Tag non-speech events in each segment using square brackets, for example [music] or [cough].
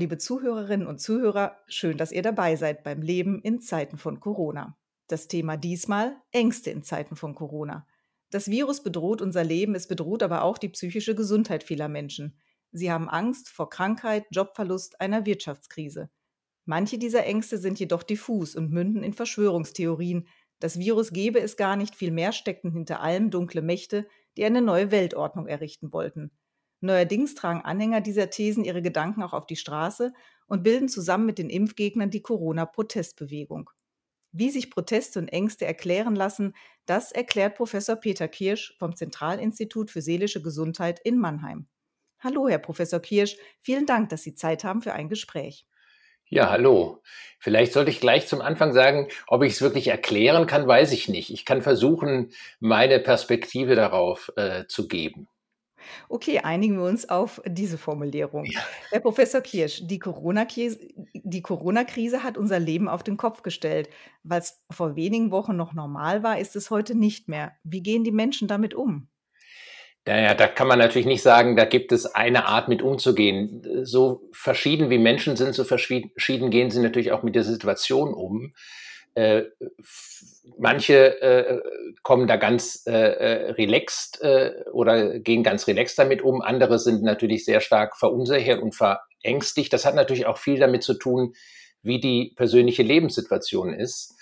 liebe Zuhörerinnen und Zuhörer, schön, dass ihr dabei seid beim Leben in Zeiten von Corona. Das Thema diesmal Ängste in Zeiten von Corona. Das Virus bedroht unser Leben, es bedroht aber auch die psychische Gesundheit vieler Menschen. Sie haben Angst vor Krankheit, Jobverlust, einer Wirtschaftskrise. Manche dieser Ängste sind jedoch diffus und münden in Verschwörungstheorien. Das Virus gebe es gar nicht, vielmehr steckten hinter allem dunkle Mächte, die eine neue Weltordnung errichten wollten. Neuerdings tragen Anhänger dieser Thesen ihre Gedanken auch auf die Straße und bilden zusammen mit den Impfgegnern die Corona-Protestbewegung. Wie sich Proteste und Ängste erklären lassen, das erklärt Professor Peter Kirsch vom Zentralinstitut für seelische Gesundheit in Mannheim. Hallo, Herr Professor Kirsch, vielen Dank, dass Sie Zeit haben für ein Gespräch. Ja, hallo. Vielleicht sollte ich gleich zum Anfang sagen, ob ich es wirklich erklären kann, weiß ich nicht. Ich kann versuchen, meine Perspektive darauf äh, zu geben. Okay, einigen wir uns auf diese Formulierung. Ja. Herr Professor Kirsch, die Corona-Krise Corona hat unser Leben auf den Kopf gestellt. Es vor wenigen Wochen noch normal war, ist es heute nicht mehr. Wie gehen die Menschen damit um? Naja, da kann man natürlich nicht sagen, da gibt es eine Art mit umzugehen. So verschieden wie Menschen sind, so verschieden gehen sie natürlich auch mit der Situation um. Äh, manche äh, kommen da ganz äh, äh, relaxed äh, oder gehen ganz relaxed damit um. Andere sind natürlich sehr stark verunsichert und verängstigt. Das hat natürlich auch viel damit zu tun, wie die persönliche Lebenssituation ist.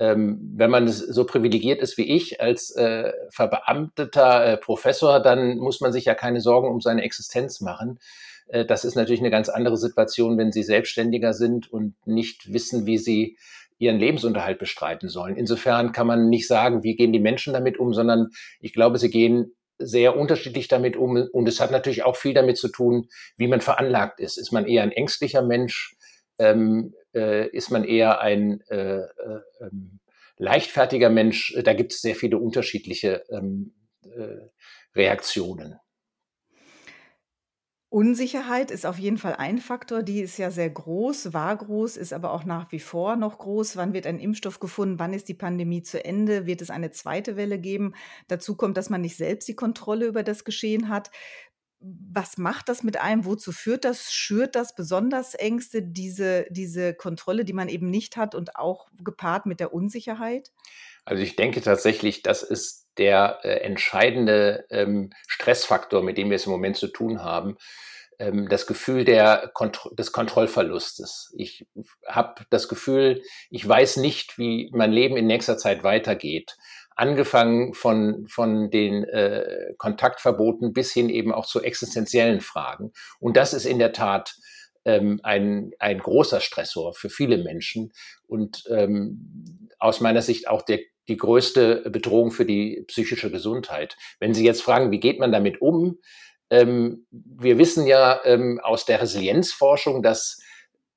Ähm, wenn man so privilegiert ist wie ich als äh, verbeamteter äh, Professor, dann muss man sich ja keine Sorgen um seine Existenz machen. Äh, das ist natürlich eine ganz andere Situation, wenn Sie Selbstständiger sind und nicht wissen, wie Sie ihren Lebensunterhalt bestreiten sollen. Insofern kann man nicht sagen, wie gehen die Menschen damit um, sondern ich glaube, sie gehen sehr unterschiedlich damit um. Und es hat natürlich auch viel damit zu tun, wie man veranlagt ist. Ist man eher ein ängstlicher Mensch? Ähm, äh, ist man eher ein äh, äh, ähm, leichtfertiger Mensch? Da gibt es sehr viele unterschiedliche ähm, äh, Reaktionen. Unsicherheit ist auf jeden Fall ein Faktor. Die ist ja sehr groß, war groß, ist aber auch nach wie vor noch groß. Wann wird ein Impfstoff gefunden? Wann ist die Pandemie zu Ende? Wird es eine zweite Welle geben? Dazu kommt, dass man nicht selbst die Kontrolle über das Geschehen hat. Was macht das mit einem? Wozu führt das? Schürt das besonders Ängste, diese, diese Kontrolle, die man eben nicht hat und auch gepaart mit der Unsicherheit? Also ich denke tatsächlich, das ist der äh, entscheidende ähm, Stressfaktor, mit dem wir es im Moment zu tun haben. Ähm, das Gefühl der Kont des Kontrollverlustes. Ich habe das Gefühl, ich weiß nicht, wie mein Leben in nächster Zeit weitergeht. Angefangen von, von den äh, Kontaktverboten bis hin eben auch zu existenziellen Fragen. Und das ist in der Tat ähm, ein, ein großer Stressor für viele Menschen und ähm, aus meiner Sicht auch der die größte Bedrohung für die psychische Gesundheit. Wenn Sie jetzt fragen, wie geht man damit um? Ähm, wir wissen ja ähm, aus der Resilienzforschung, dass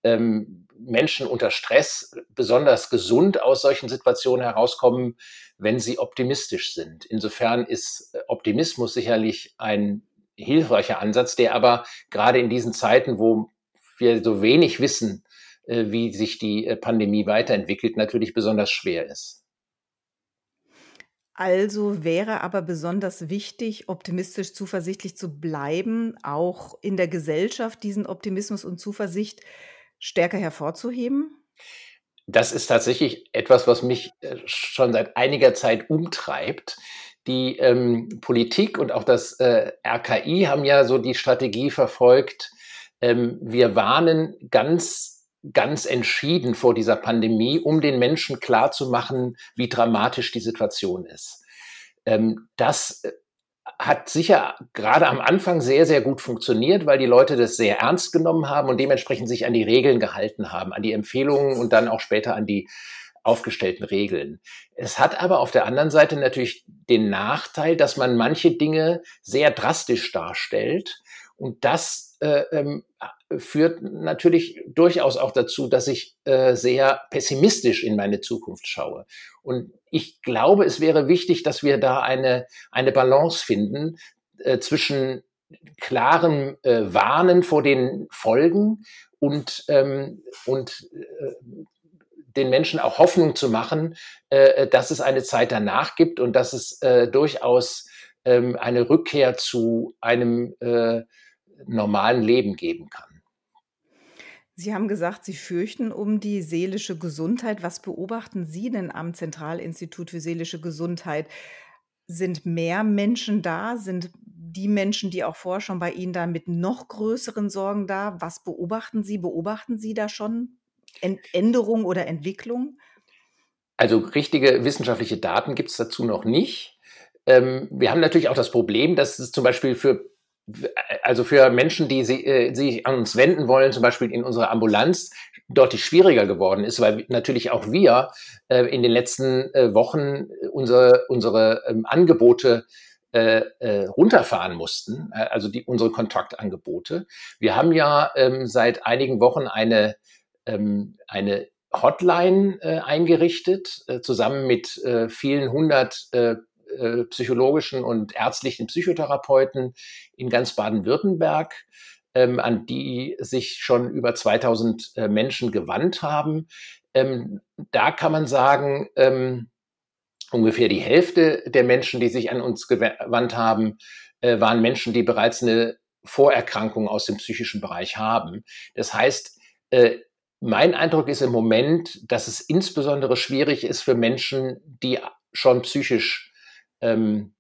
ähm, Menschen unter Stress besonders gesund aus solchen Situationen herauskommen, wenn sie optimistisch sind. Insofern ist äh, Optimismus sicherlich ein hilfreicher Ansatz, der aber gerade in diesen Zeiten, wo wir so wenig wissen, äh, wie sich die äh, Pandemie weiterentwickelt, natürlich besonders schwer ist. Also wäre aber besonders wichtig, optimistisch zuversichtlich zu bleiben, auch in der Gesellschaft diesen Optimismus und Zuversicht stärker hervorzuheben? Das ist tatsächlich etwas, was mich äh, schon seit einiger Zeit umtreibt. Die ähm, Politik und auch das äh, RKI haben ja so die Strategie verfolgt, ähm, wir warnen ganz ganz entschieden vor dieser Pandemie, um den Menschen klarzumachen, wie dramatisch die Situation ist. Ähm, das äh, hat sicher gerade am Anfang sehr, sehr gut funktioniert, weil die Leute das sehr ernst genommen haben und dementsprechend sich an die Regeln gehalten haben, an die Empfehlungen und dann auch später an die aufgestellten Regeln. Es hat aber auf der anderen Seite natürlich den Nachteil, dass man manche Dinge sehr drastisch darstellt und das äh, ähm, führt natürlich durchaus auch dazu, dass ich äh, sehr pessimistisch in meine Zukunft schaue. Und ich glaube, es wäre wichtig, dass wir da eine, eine Balance finden äh, zwischen klarem äh, Warnen vor den Folgen und, ähm, und äh, den Menschen auch Hoffnung zu machen, äh, dass es eine Zeit danach gibt und dass es äh, durchaus ähm, eine Rückkehr zu einem äh, normalen Leben geben kann. Sie haben gesagt, Sie fürchten um die seelische Gesundheit. Was beobachten Sie denn am Zentralinstitut für seelische Gesundheit? Sind mehr Menschen da? Sind die Menschen, die auch vorher schon bei Ihnen da mit noch größeren Sorgen da? Was beobachten Sie? Beobachten Sie da schon Änderungen oder Entwicklung? Also richtige wissenschaftliche Daten gibt es dazu noch nicht. Ähm, wir haben natürlich auch das Problem, dass es zum Beispiel für also für Menschen, die sie, äh, sich an uns wenden wollen, zum Beispiel in unserer Ambulanz, deutlich schwieriger geworden ist, weil natürlich auch wir äh, in den letzten äh, Wochen unsere, unsere ähm, Angebote äh, äh, runterfahren mussten, äh, also die, unsere Kontaktangebote. Wir haben ja ähm, seit einigen Wochen eine, ähm, eine Hotline äh, eingerichtet, äh, zusammen mit äh, vielen hundert äh, psychologischen und ärztlichen Psychotherapeuten in ganz Baden-Württemberg, ähm, an die sich schon über 2000 äh, Menschen gewandt haben. Ähm, da kann man sagen, ähm, ungefähr die Hälfte der Menschen, die sich an uns gewandt haben, äh, waren Menschen, die bereits eine Vorerkrankung aus dem psychischen Bereich haben. Das heißt, äh, mein Eindruck ist im Moment, dass es insbesondere schwierig ist für Menschen, die schon psychisch ähm,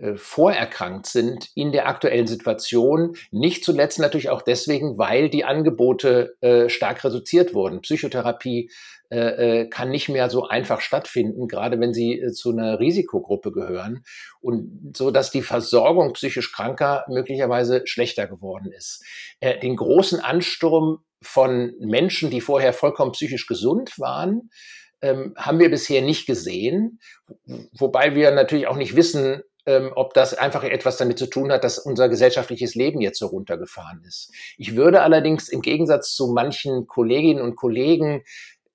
äh, vorerkrankt sind in der aktuellen Situation. Nicht zuletzt natürlich auch deswegen, weil die Angebote äh, stark reduziert wurden. Psychotherapie äh, äh kann nicht mehr so einfach stattfinden, gerade wenn sie äh, zu einer Risikogruppe gehören und so, dass die Versorgung psychisch Kranker möglicherweise schlechter geworden ist. Äh, den großen Ansturm von Menschen, die vorher vollkommen psychisch gesund waren, ähm, haben wir bisher nicht gesehen, wobei wir natürlich auch nicht wissen, ähm, ob das einfach etwas damit zu tun hat, dass unser gesellschaftliches Leben jetzt so runtergefahren ist. Ich würde allerdings im Gegensatz zu manchen Kolleginnen und Kollegen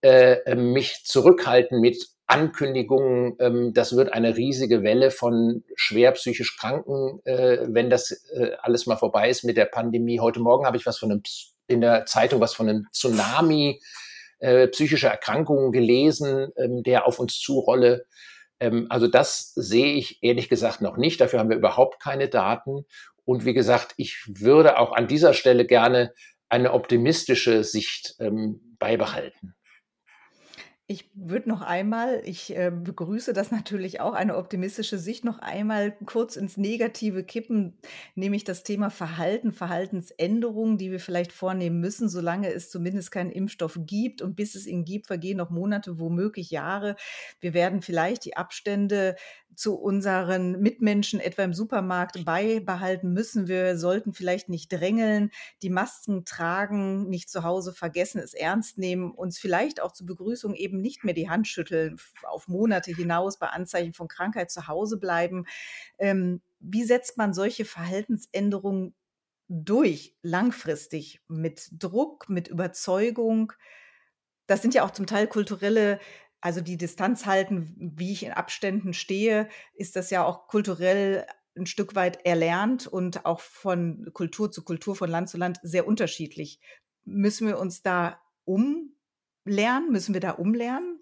äh, ähm, mich zurückhalten mit Ankündigungen, ähm, das wird eine riesige Welle von schwer psychisch Kranken, äh, wenn das äh, alles mal vorbei ist mit der Pandemie. Heute Morgen habe ich was von einem in der Zeitung was von einem Tsunami äh, psychischer Erkrankungen gelesen, ähm, der auf uns zurolle. Ähm, also das sehe ich ehrlich gesagt noch nicht. Dafür haben wir überhaupt keine Daten. Und wie gesagt, ich würde auch an dieser Stelle gerne eine optimistische Sicht ähm, beibehalten. Ich würde noch einmal, ich äh, begrüße das [laughs] natürlich auch, eine optimistische Sicht, noch einmal kurz ins Negative kippen, nämlich das Thema Verhalten, Verhaltensänderungen, die wir vielleicht vornehmen müssen, solange es zumindest keinen Impfstoff gibt. Und bis es ihn gibt, vergehen noch Monate, womöglich Jahre. Wir werden vielleicht die Abstände zu unseren Mitmenschen etwa im Supermarkt beibehalten müssen. Wir sollten vielleicht nicht drängeln, die Masken tragen, nicht zu Hause vergessen, es ernst nehmen, uns vielleicht auch zur Begrüßung eben nicht mehr die Hand schütteln, auf Monate hinaus bei Anzeichen von Krankheit zu Hause bleiben. Ähm, wie setzt man solche Verhaltensänderungen durch, langfristig, mit Druck, mit Überzeugung? Das sind ja auch zum Teil kulturelle also die Distanz halten, wie ich in Abständen stehe, ist das ja auch kulturell ein Stück weit erlernt und auch von Kultur zu Kultur, von Land zu Land sehr unterschiedlich. Müssen wir uns da umlernen? Müssen wir da umlernen?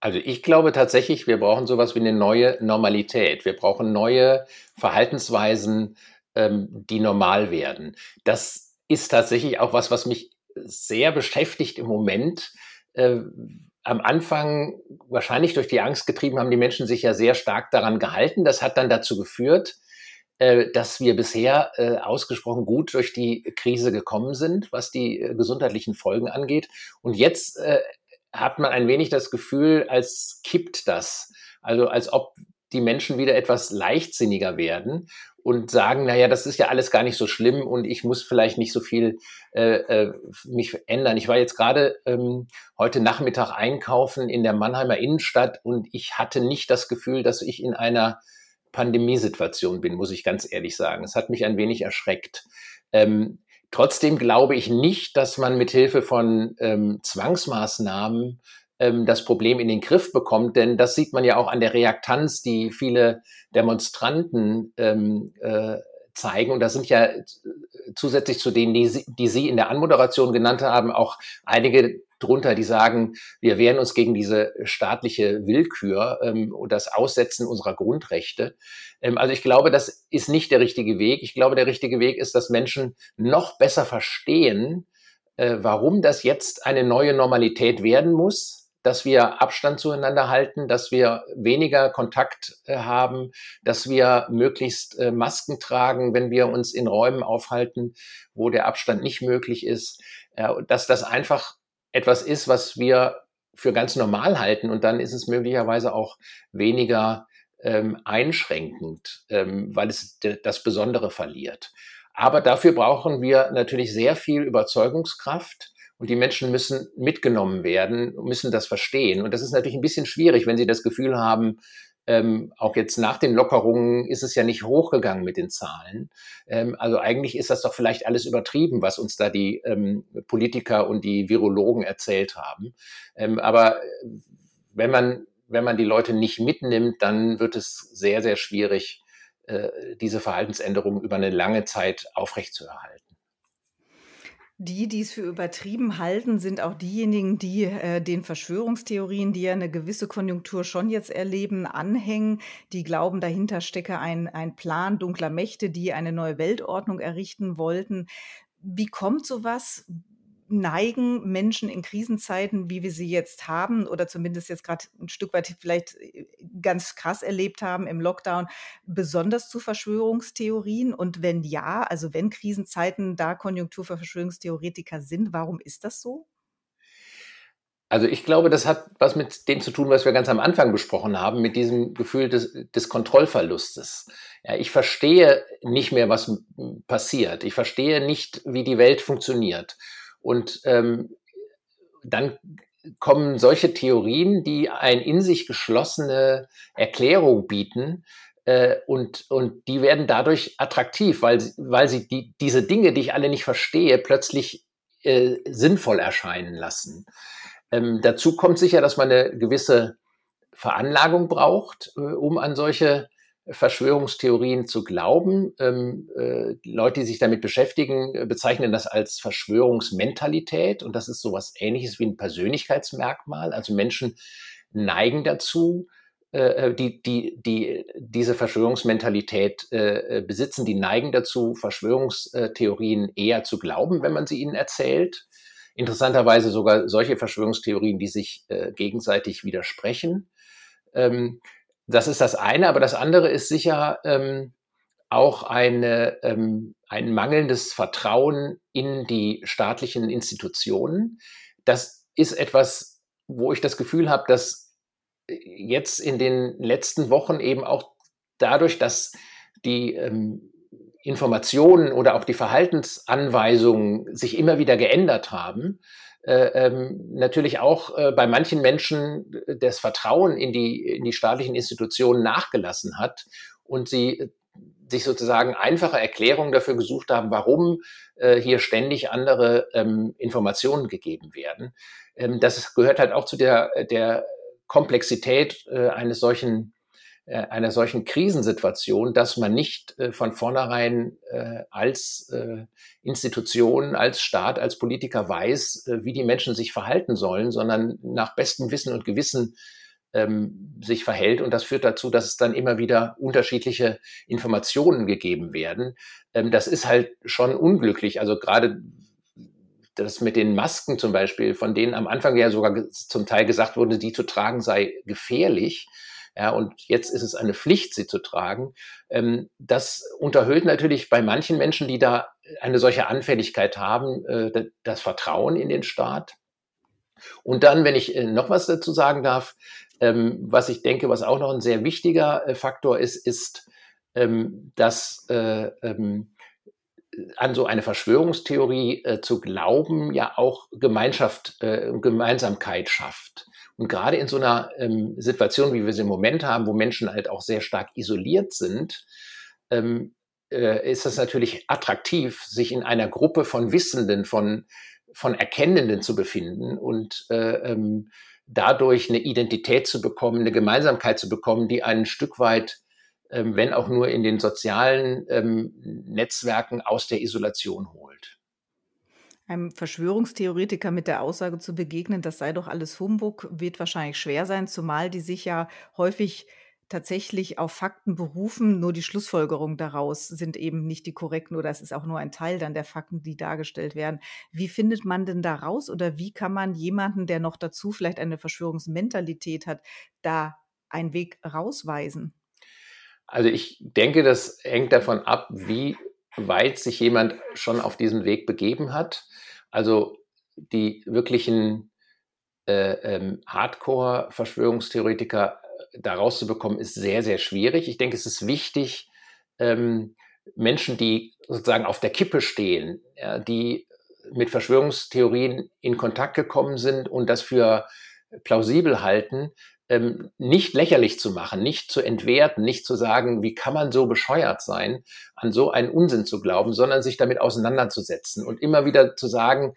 Also ich glaube tatsächlich, wir brauchen sowas wie eine neue Normalität. Wir brauchen neue Verhaltensweisen, ähm, die normal werden. Das ist tatsächlich auch was, was mich sehr beschäftigt im Moment, äh, am Anfang wahrscheinlich durch die Angst getrieben haben die Menschen sich ja sehr stark daran gehalten. Das hat dann dazu geführt, äh, dass wir bisher äh, ausgesprochen gut durch die Krise gekommen sind, was die äh, gesundheitlichen Folgen angeht. Und jetzt hat man ein wenig das Gefühl, als kippt das. Also als ob die Menschen wieder etwas leichtsinniger werden und sagen, naja, das ist ja alles gar nicht so schlimm und ich muss vielleicht nicht so viel äh, äh, mich ändern. Ich war jetzt gerade ähm, heute Nachmittag einkaufen in der Mannheimer Innenstadt und ich hatte nicht das Gefühl, dass ich in einer Pandemiesituation bin, muss ich ganz ehrlich sagen. Es hat mich ein wenig erschreckt. Ähm, trotzdem glaube ich nicht, dass man mit Hilfe von ähm, Zwangsmaßnahmen ähm, das Problem in den Griff bekommt. Denn das sieht man ja auch an der Reaktanz, die viele Demonstranten ähm, äh, zeigen. Und da sind ja zusätzlich zu denen, die Sie, die Sie in der Anmoderation genannt haben, auch einige drunter, die sagen, wir wehren uns gegen diese staatliche Willkür ähm, und das Aussetzen unserer Grundrechte. Ähm, also ich glaube, das ist nicht der richtige Weg. Ich glaube, der richtige Weg ist, dass Menschen noch besser verstehen, äh, warum das jetzt eine neue Normalität werden muss, dass wir Abstand zueinander halten, dass wir weniger Kontakt äh, haben, dass wir möglichst äh, Masken tragen, wenn wir uns in Räumen aufhalten, wo der Abstand nicht möglich ist, äh, dass das einfach etwas ist, was wir für ganz normal halten. Und dann ist es möglicherweise auch weniger ähm, einschränkend, ähm, weil es das Besondere verliert. Aber dafür brauchen wir natürlich sehr viel Überzeugungskraft und die Menschen müssen mitgenommen werden, müssen das verstehen. Und das ist natürlich ein bisschen schwierig, wenn sie das Gefühl haben, ähm, auch jetzt nach den Lockerungen ist es ja nicht hochgegangen mit den Zahlen. Ähm, also eigentlich ist das doch vielleicht alles übertrieben, was uns da die ähm, Politiker und die Virologen erzählt haben. Ähm, aber wenn man, wenn man die Leute nicht mitnimmt, dann wird es sehr, sehr schwierig, äh, diese Verhaltensänderungen über eine lange Zeit aufrechtzuerhalten. Die, die es für übertrieben halten, sind auch diejenigen, die äh, den Verschwörungstheorien, die ja eine gewisse Konjunktur schon jetzt erleben, anhängen. Die glauben, dahinter stecke ein, ein Plan dunkler Mächte, die eine neue Weltordnung errichten wollten. Wie kommt sowas? Neigen Menschen in Krisenzeiten, wie wir sie jetzt haben, oder zumindest jetzt gerade ein Stück weit vielleicht äh, ganz krass erlebt haben im Lockdown, besonders zu Verschwörungstheorien? Und wenn ja, also wenn Krisenzeiten da Konjunktur für Verschwörungstheoretiker sind, warum ist das so? Also ich glaube, das hat was mit dem zu tun, was wir ganz am Anfang besprochen haben, mit diesem Gefühl des, des Kontrollverlustes. Ja, ich verstehe nicht mehr, was passiert. Ich verstehe nicht, wie die Welt funktioniert. Und ähm, dann kommen solche Theorien, die eine in sich geschlossene Erklärung bieten, äh, und, und die werden dadurch attraktiv, weil, weil sie die, diese Dinge, die ich alle nicht verstehe, plötzlich äh, sinnvoll erscheinen lassen. Ähm, dazu kommt sicher, dass man eine gewisse Veranlagung braucht, äh, um an solche Verschwörungstheorien zu glauben. Ähm, äh, Leute, die sich damit beschäftigen, äh, bezeichnen das als Verschwörungsmentalität und das ist sowas ähnliches wie ein Persönlichkeitsmerkmal. Also Menschen neigen dazu, äh, äh die, die, die diese Verschwörungsmentalität äh, äh, besitzen, die neigen dazu, Verschwörungstheorien eher zu glauben, wenn man sie ihnen erzählt. Interessanterweise sogar solche Verschwörungstheorien, die sich äh, gegenseitig widersprechen. Ähm, das ist das eine, aber das andere ist sicher ähm, auch eine, ähm, ein mangelndes Vertrauen in die staatlichen Institutionen. Das ist etwas, wo ich das Gefühl habe, dass jetzt in den letzten Wochen eben auch dadurch, dass die ähm, Informationen oder auch die Verhaltensanweisungen sich immer wieder geändert haben, äh, ähm, natürlich auch äh, bei manchen Menschen das Vertrauen in die, in die staatlichen Institutionen nachgelassen hat und sie äh, sich sozusagen einfache Erklärungen dafür gesucht haben, warum äh, hier ständig andere ähm, Informationen gegeben werden. Ähm, das gehört halt auch zu der, der Komplexität äh, eines solchen äh, einer solchen Krisensituation, dass man nicht äh, von vornherein äh, als Institution, als Staat, als Politiker weiß, wie die Menschen sich verhalten sollen, sondern nach bestem Wissen und Gewissen ähm, sich verhält. Und das führt dazu, dass es dann immer wieder unterschiedliche Informationen gegeben werden. Ähm, das ist halt schon unglücklich. Also gerade das mit den Masken zum Beispiel, von denen am Anfang ja sogar zum Teil gesagt wurde, die zu tragen sei gefährlich ja, und jetzt ist es eine Pflicht, sie zu tragen. Ähm, das unterhöhlt natürlich bei manchen Menschen, die da eine solche Anfälligkeit haben, äh, das Vertrauen in den Staat. Und dann, wenn ich äh, noch was dazu sagen darf, ähm, was ich denke, was auch noch ein sehr wichtiger äh, Faktor ist, ist, ähm, dass äh, ähm, an so eine Verschwörungstheorie äh, zu glauben ja auch Gemeinschaft, äh, Gemeinsamkeit schafft. Und gerade in so einer ähm, Situation, wie wir sie im Moment haben, wo Menschen halt auch sehr stark isoliert sind, ähm, äh, ist es natürlich attraktiv, sich in einer Gruppe von Wissenden, von, von Erkennenden zu befinden und äh, ähm, dadurch eine Identität zu bekommen, eine Gemeinsamkeit zu bekommen, die ein Stück weit, ähm, wenn auch nur in den sozialen ähm, Netzwerken aus der Isolation holt einem Verschwörungstheoretiker mit der Aussage zu begegnen, das sei doch alles Humbug, wird wahrscheinlich schwer sein, zumal die sich ja häufig tatsächlich auf Fakten berufen, nur die Schlussfolgerungen daraus sind eben nicht die korrekten oder es ist auch nur ein Teil dann der Fakten, die dargestellt werden. Wie findet man denn da raus oder wie kann man jemanden, der noch dazu vielleicht eine Verschwörungsmentalität hat, da einen Weg rausweisen? Also ich denke, das hängt davon ab, wie weit sich jemand schon auf diesen Weg begeben hat. Also die wirklichen äh, ähm, Hardcore-Verschwörungstheoretiker äh, da rauszubekommen, ist sehr, sehr schwierig. Ich denke, es ist wichtig, ähm, Menschen, die sozusagen auf der Kippe stehen, ja, die mit Verschwörungstheorien in Kontakt gekommen sind und das für plausibel halten, ähm, nicht lächerlich zu machen, nicht zu entwerten, nicht zu sagen, wie kann man so bescheuert sein, an so einen Unsinn zu glauben, sondern sich damit auseinanderzusetzen und immer wieder zu sagen,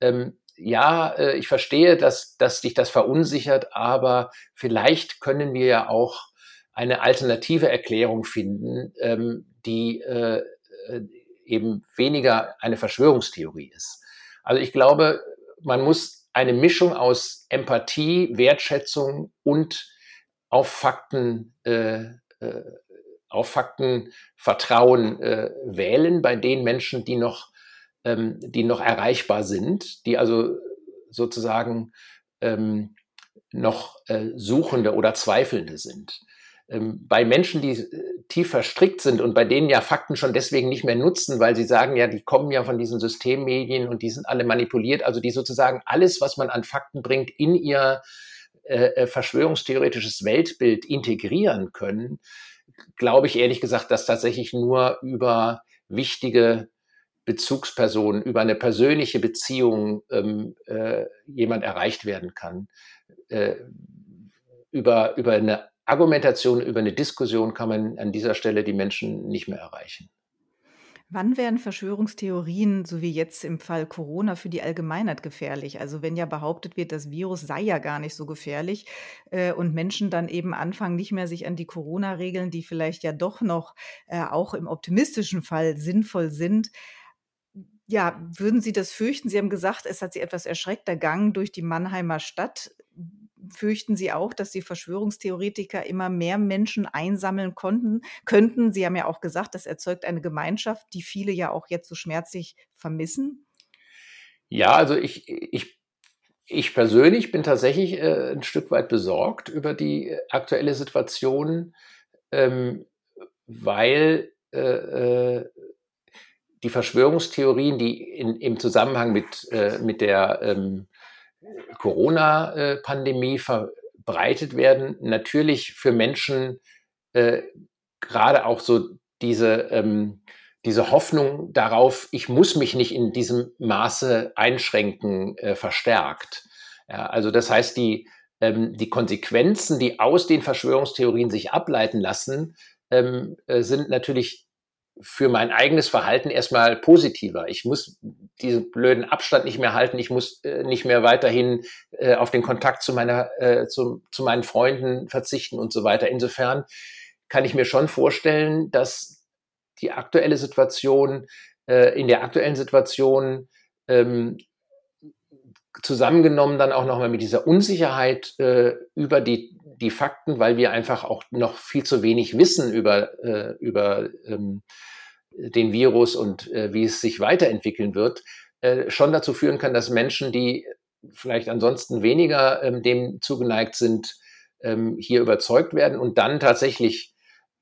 ähm, ja, äh, ich verstehe, dass, dass dich das verunsichert, aber vielleicht können wir ja auch eine alternative Erklärung finden, ähm, die äh, äh, eben weniger eine Verschwörungstheorie ist. Also ich glaube, man muss eine Mischung aus Empathie, Wertschätzung und auf Fakten, äh, äh, auf Fakten Vertrauen äh, wählen bei den Menschen, die noch ähm, die noch erreichbar sind, die also sozusagen ähm, noch äh, Suchende oder Zweifelnde sind. Ähm, bei Menschen, die äh, tief verstrickt sind und bei denen ja Fakten schon deswegen nicht mehr nutzen, weil sie sagen, ja, die kommen ja von diesen Systemmedien und die sind alle manipuliert, also die sozusagen alles, was man an Fakten bringt, in ihr äh, äh verschwörungstheoretisches Weltbild integrieren können, glaube ich ehrlich gesagt, dass tatsächlich nur über wichtige Bezugsperson, über eine persönliche Beziehung ähm, äh, jemand erreicht werden kann. Äh, über, über eine Argumentation, über eine Diskussion kann man an dieser Stelle die Menschen nicht mehr erreichen. Wann werden Verschwörungstheorien, so wie jetzt im Fall Corona, für die Allgemeinheit gefährlich? Also wenn ja behauptet wird, das Virus sei ja gar nicht so gefährlich äh, und Menschen dann eben anfangen, nicht mehr sich an die Corona-Regeln, die vielleicht ja doch noch äh, auch im optimistischen Fall sinnvoll sind, ja, würden Sie das fürchten? Sie haben gesagt, es hat Sie etwas erschreckt, der Gang durch die Mannheimer Stadt. Fürchten Sie auch, dass die Verschwörungstheoretiker immer mehr Menschen einsammeln konnten, könnten? Sie haben ja auch gesagt, das erzeugt eine Gemeinschaft, die viele ja auch jetzt so schmerzlich vermissen. Ja, also ich, ich, ich persönlich bin tatsächlich äh, ein Stück weit besorgt über die aktuelle Situation, ähm, weil äh, äh die Verschwörungstheorien, die in, im Zusammenhang mit, äh, mit der ähm, Corona-Pandemie verbreitet werden, natürlich für Menschen äh, gerade auch so diese, ähm, diese Hoffnung darauf, ich muss mich nicht in diesem Maße einschränken, äh, verstärkt. Ja, also das heißt, die, ähm, die Konsequenzen, die aus den Verschwörungstheorien sich ableiten lassen, ähm, äh, sind natürlich für mein eigenes Verhalten erstmal positiver. Ich muss diesen blöden Abstand nicht mehr halten. Ich muss äh, nicht mehr weiterhin äh, auf den Kontakt zu meiner, äh, zu, zu meinen Freunden verzichten und so weiter. Insofern kann ich mir schon vorstellen, dass die aktuelle Situation, äh, in der aktuellen Situation ähm, zusammengenommen dann auch nochmal mit dieser Unsicherheit äh, über die, die Fakten, weil wir einfach auch noch viel zu wenig wissen über, äh, über ähm, den Virus und äh, wie es sich weiterentwickeln wird, äh, schon dazu führen kann, dass Menschen, die vielleicht ansonsten weniger ähm, dem zugeneigt sind, ähm, hier überzeugt werden und dann tatsächlich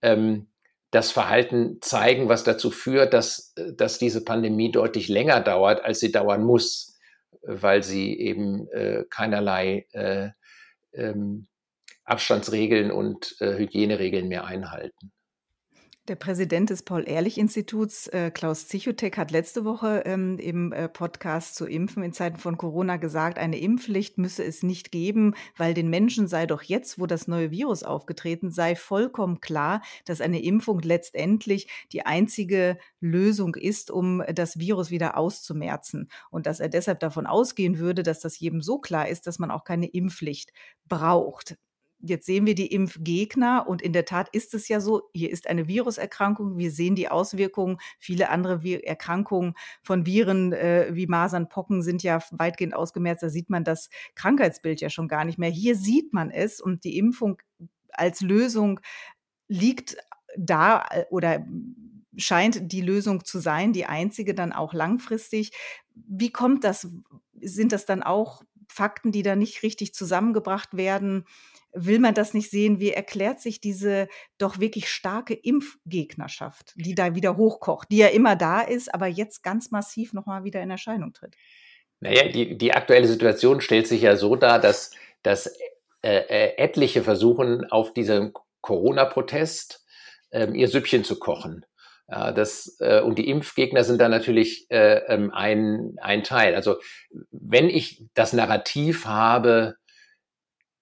ähm, das Verhalten zeigen, was dazu führt, dass, äh, dass diese Pandemie deutlich länger dauert, als sie dauern muss, weil sie eben äh, keinerlei äh, ähm, Abstandsregeln und äh, Hygieneregeln mehr einhalten. Der Präsident des Paul-Ehrlich-Instituts, äh, Klaus Zichotek, hat letzte Woche ähm, im äh, Podcast zu Impfen in Zeiten von Corona gesagt, eine Impfpflicht müsse es nicht geben, weil den Menschen sei doch jetzt, wo das neue Virus aufgetreten sei, vollkommen klar, dass eine Impfung letztendlich die einzige Lösung ist, um das Virus wieder auszumerzen. Und dass er deshalb davon ausgehen würde, dass das jedem so klar ist, dass man auch keine Impfpflicht braucht. Jetzt sehen wir die Impfgegner und in der Tat ist es ja so, hier ist eine Viruserkrankung, wir sehen die Auswirkungen, viele andere Erkrankungen von Viren äh, wie Masern, Pocken sind ja weitgehend ausgemerzt, da sieht man das Krankheitsbild ja schon gar nicht mehr. Hier sieht man es und die Impfung als Lösung liegt da äh, oder scheint die Lösung zu sein, die einzige dann auch langfristig. Wie kommt das? Sind das dann auch Fakten, die da nicht richtig zusammengebracht werden? Will man das nicht sehen? Wie erklärt sich diese doch wirklich starke Impfgegnerschaft, die da wieder hochkocht, die ja immer da ist, aber jetzt ganz massiv nochmal wieder in Erscheinung tritt? Naja, die, die aktuelle Situation stellt sich ja so dar, dass, dass äh, äh, etliche versuchen, auf diesem Corona-Protest äh, ihr Süppchen zu kochen. Ja, das, äh, und die Impfgegner sind da natürlich äh, ähm, ein, ein Teil. Also wenn ich das Narrativ habe,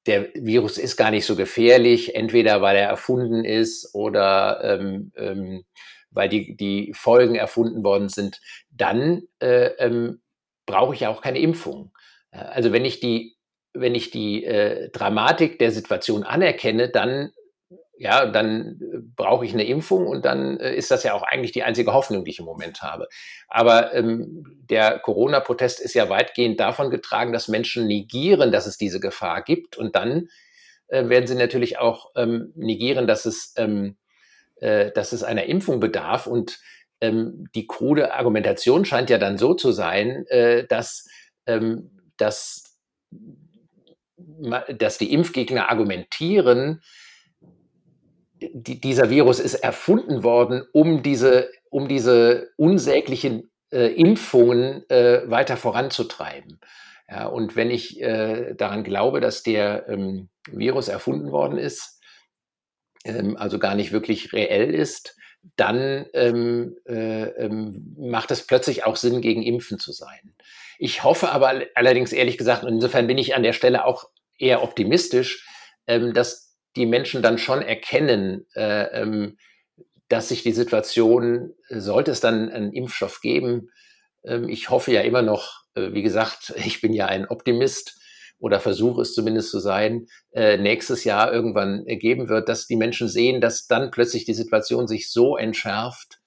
der Virus ist gar nicht so gefährlich, entweder weil er erfunden ist oder ähm, ähm, weil die, die Folgen erfunden worden sind, dann äh, ähm, brauche ich auch keine Impfung. Also wenn ich die, wenn ich die äh, Dramatik der Situation anerkenne, dann ja, dann äh, brauche ich eine Impfung und dann äh, ist das ja auch eigentlich die einzige Hoffnung, die ich im Moment habe. Aber ähm, der Corona-Protest ist ja weitgehend davon getragen, dass Menschen negieren, dass es diese Gefahr gibt und dann äh, werden sie natürlich auch ähm, negieren, dass es, ähm, äh, dass es einer Impfung bedarf und ähm, die krude Argumentation scheint ja dann so zu sein, äh, dass, ähm, dass, dass die Impfgegner argumentieren, dieser Virus ist erfunden worden, um diese, um diese unsäglichen äh, Impfungen äh, weiter voranzutreiben. Ja, und wenn ich äh, daran glaube, dass der ähm, Virus erfunden worden ist, ähm, also gar nicht wirklich reell ist, dann ähm, äh, ähm, macht es plötzlich auch Sinn, gegen Impfen zu sein. Ich hoffe aber allerdings ehrlich gesagt, und insofern bin ich an der Stelle auch eher optimistisch, ähm, dass die Menschen dann schon erkennen, äh, ähm, dass sich die Situation, sollte es dann einen Impfstoff geben, ähm, ich hoffe ja immer noch, äh, wie gesagt, [laughs] ich bin ja ein Optimist oder versuche es zumindest zu sein, äh, nächstes Jahr irgendwann geben wird, dass die Menschen sehen, dass dann plötzlich die Situation sich so entschärft,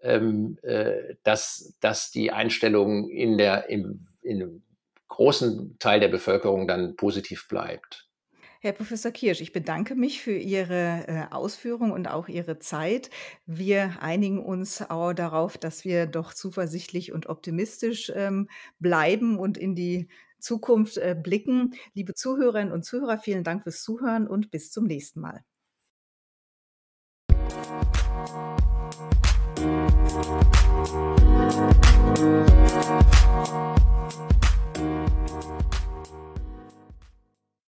ähm, äh, dass, dass die Einstellung in der, im, in großen Teil der Bevölkerung dann positiv bleibt. Herr Professor Kirsch, ich bedanke mich für Ihre äh, Ausführung und auch Ihre Zeit. Wir einigen uns auch darauf, dass wir doch zuversichtlich und optimistisch ähm, bleiben und in die Zukunft äh, blicken. Liebe Zuhörerinnen und Zuhörer, vielen Dank fürs Zuhören und bis zum nächsten Mal. Musik